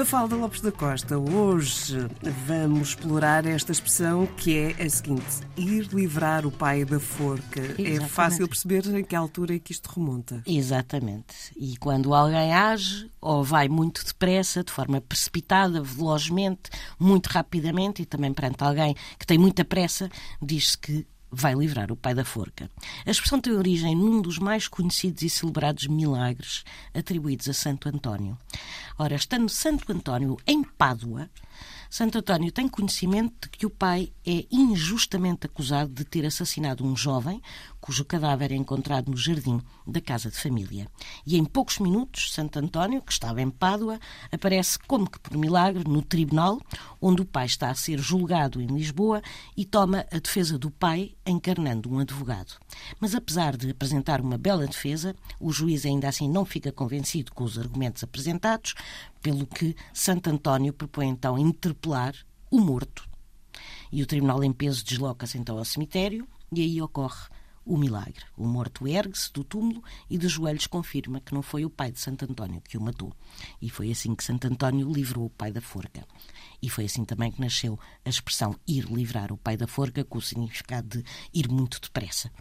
Mafalda Lopes da Costa, hoje vamos explorar esta expressão que é a seguinte: ir livrar o pai da forca. Exatamente. É fácil perceber em que altura é que isto remonta. Exatamente. E quando alguém age, ou vai muito depressa, de forma precipitada, velozmente, muito rapidamente, e também perante alguém que tem muita pressa, diz-se que vai livrar o pai da forca. A expressão tem origem num dos mais conhecidos e celebrados milagres atribuídos a Santo António. Ora, estando Santo António em Pádua, Santo António tem conhecimento de que o pai é injustamente acusado de ter assassinado um jovem cujo cadáver é encontrado no jardim da casa de família. E em poucos minutos, Santo António, que estava em Pádua, aparece como que por milagre no tribunal, onde o pai está a ser julgado em Lisboa e toma a defesa do pai, encarnando um advogado. Mas apesar de apresentar uma bela defesa, o juiz ainda assim não fica convencido com os argumentos apresentados, pelo que Santo António propõe então interpelar o morto. E o tribunal em peso desloca-se então ao cemitério e aí ocorre o milagre. O morto ergue-se do túmulo e de joelhos confirma que não foi o pai de Santo António que o matou. E foi assim que Santo António livrou o pai da forca. E foi assim também que nasceu a expressão ir livrar o pai da forca, com o significado de ir muito depressa.